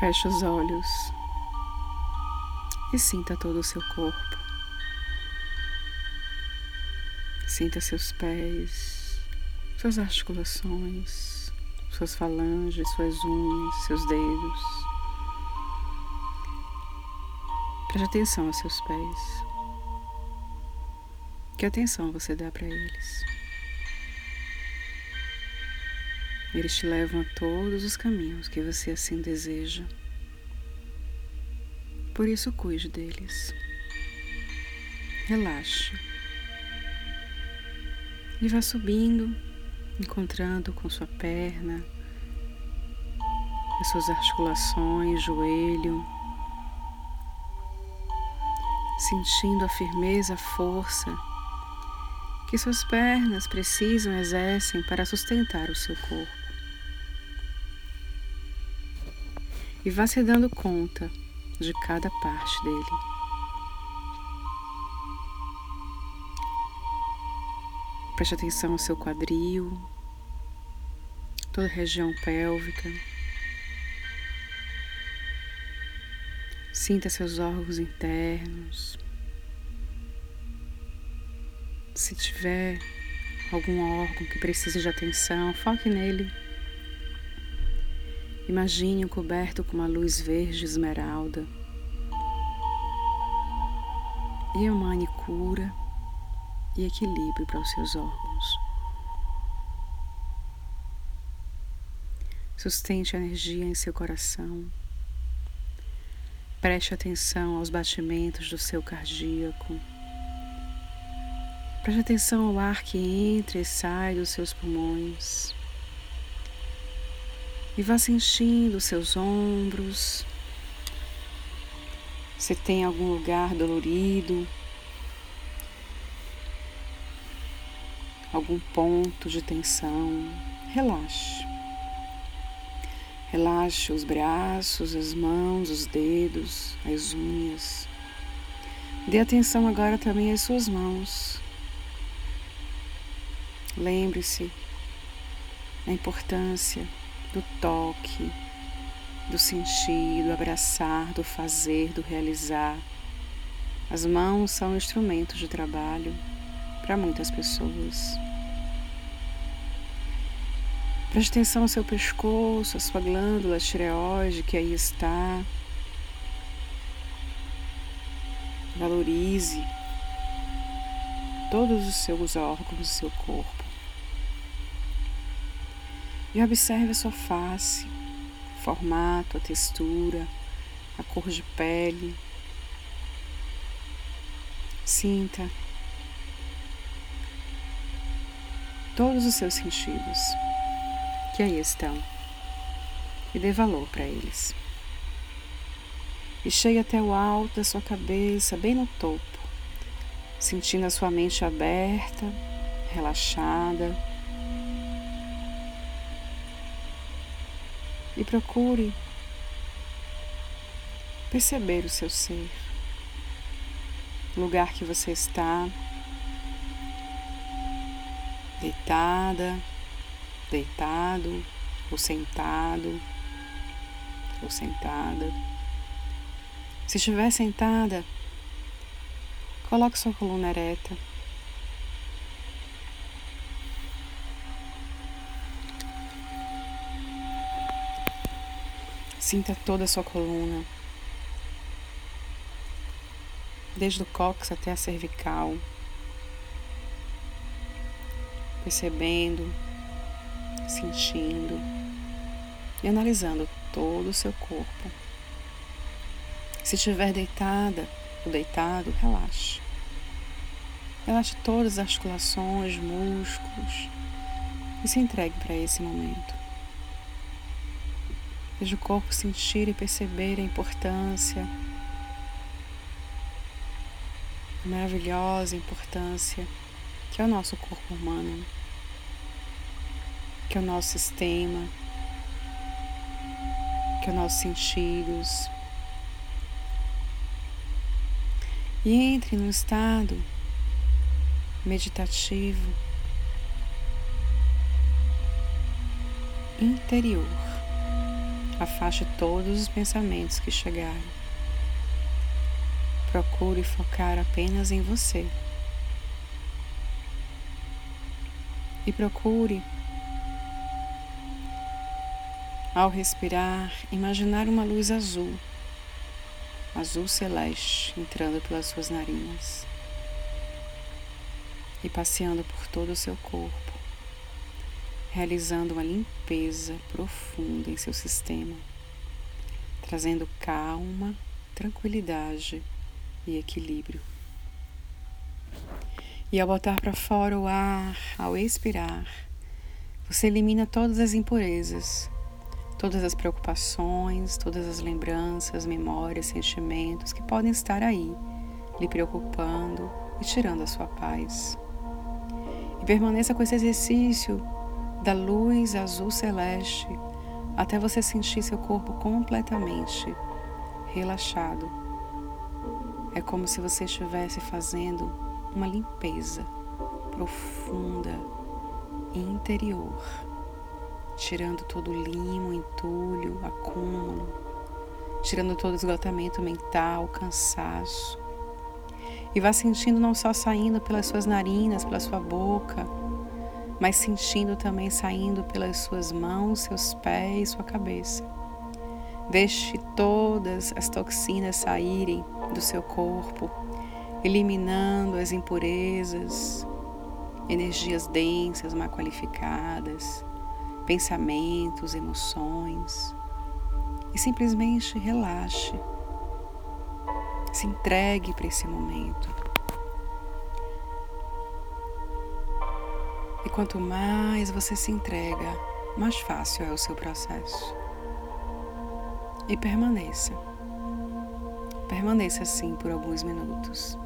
Feche os olhos e sinta todo o seu corpo. Sinta seus pés, suas articulações, suas falanges, suas unhas, seus dedos. Preste atenção aos seus pés. Que atenção você dá para eles? Eles te levam a todos os caminhos que você assim deseja. Por isso, cuide deles. Relaxe. E vá subindo, encontrando com sua perna, as suas articulações, joelho, sentindo a firmeza, a força que suas pernas precisam exercem para sustentar o seu corpo. E vá se dando conta de cada parte dele. Preste atenção ao seu quadril, toda a região pélvica. Sinta seus órgãos internos. Se tiver algum órgão que precise de atenção, foque nele. Imagine-o coberto com uma luz verde esmeralda. E emane cura e equilíbrio para os seus órgãos. Sustente a energia em seu coração. Preste atenção aos batimentos do seu cardíaco. Preste atenção ao ar que entra e sai dos seus pulmões. E vá sentindo seus ombros. Se tem algum lugar dolorido, algum ponto de tensão, relaxe. Relaxe os braços, as mãos, os dedos, as unhas. Dê atenção agora também às suas mãos. Lembre-se da importância do toque, do sentir, do abraçar, do fazer, do realizar. As mãos são instrumentos de trabalho para muitas pessoas. Preste atenção ao seu pescoço, à sua glândula tireoide que aí está. Valorize todos os seus órgãos do seu corpo. E observe a sua face, o formato, a textura, a cor de pele. Sinta todos os seus sentidos que aí estão e dê valor para eles. E chegue até o alto da sua cabeça, bem no topo, sentindo a sua mente aberta, relaxada e procure perceber o seu ser, o lugar que você está, deitada, deitado, ou sentado, ou sentada. Se estiver sentada, coloque sua coluna ereta. Sinta toda a sua coluna, desde o cóccix até a cervical, percebendo, sentindo e analisando todo o seu corpo. Se estiver deitada ou deitado, relaxe. Relaxe todas as articulações, músculos e se entregue para esse momento. Veja o corpo sentir e perceber a importância, a maravilhosa importância que é o nosso corpo humano, que é o nosso sistema, que é os nossos sentidos. E entre no estado meditativo interior Afaste todos os pensamentos que chegarem. Procure focar apenas em você. E procure, ao respirar, imaginar uma luz azul, azul celeste, entrando pelas suas narinas e passeando por todo o seu corpo, realizando uma limpeza profunda em seu sistema, trazendo calma, tranquilidade e equilíbrio. E ao botar para fora o ar, ao expirar, você elimina todas as impurezas, todas as preocupações, todas as lembranças, memórias, sentimentos que podem estar aí, lhe preocupando e tirando a sua paz. E permaneça com esse exercício da luz azul celeste até você sentir seu corpo completamente relaxado. É como se você estivesse fazendo uma limpeza profunda interior, tirando todo o limo, entulho, acúmulo, tirando todo o esgotamento mental, cansaço, e vá sentindo não só saindo pelas suas narinas, pela sua boca, mas sentindo também saindo pelas suas mãos, seus pés, sua cabeça. Deixe todas as toxinas saírem do seu corpo, eliminando as impurezas, energias densas, mal qualificadas, pensamentos, emoções. E simplesmente relaxe se entregue para esse momento. Quanto mais você se entrega, mais fácil é o seu processo. E permaneça. Permaneça assim por alguns minutos.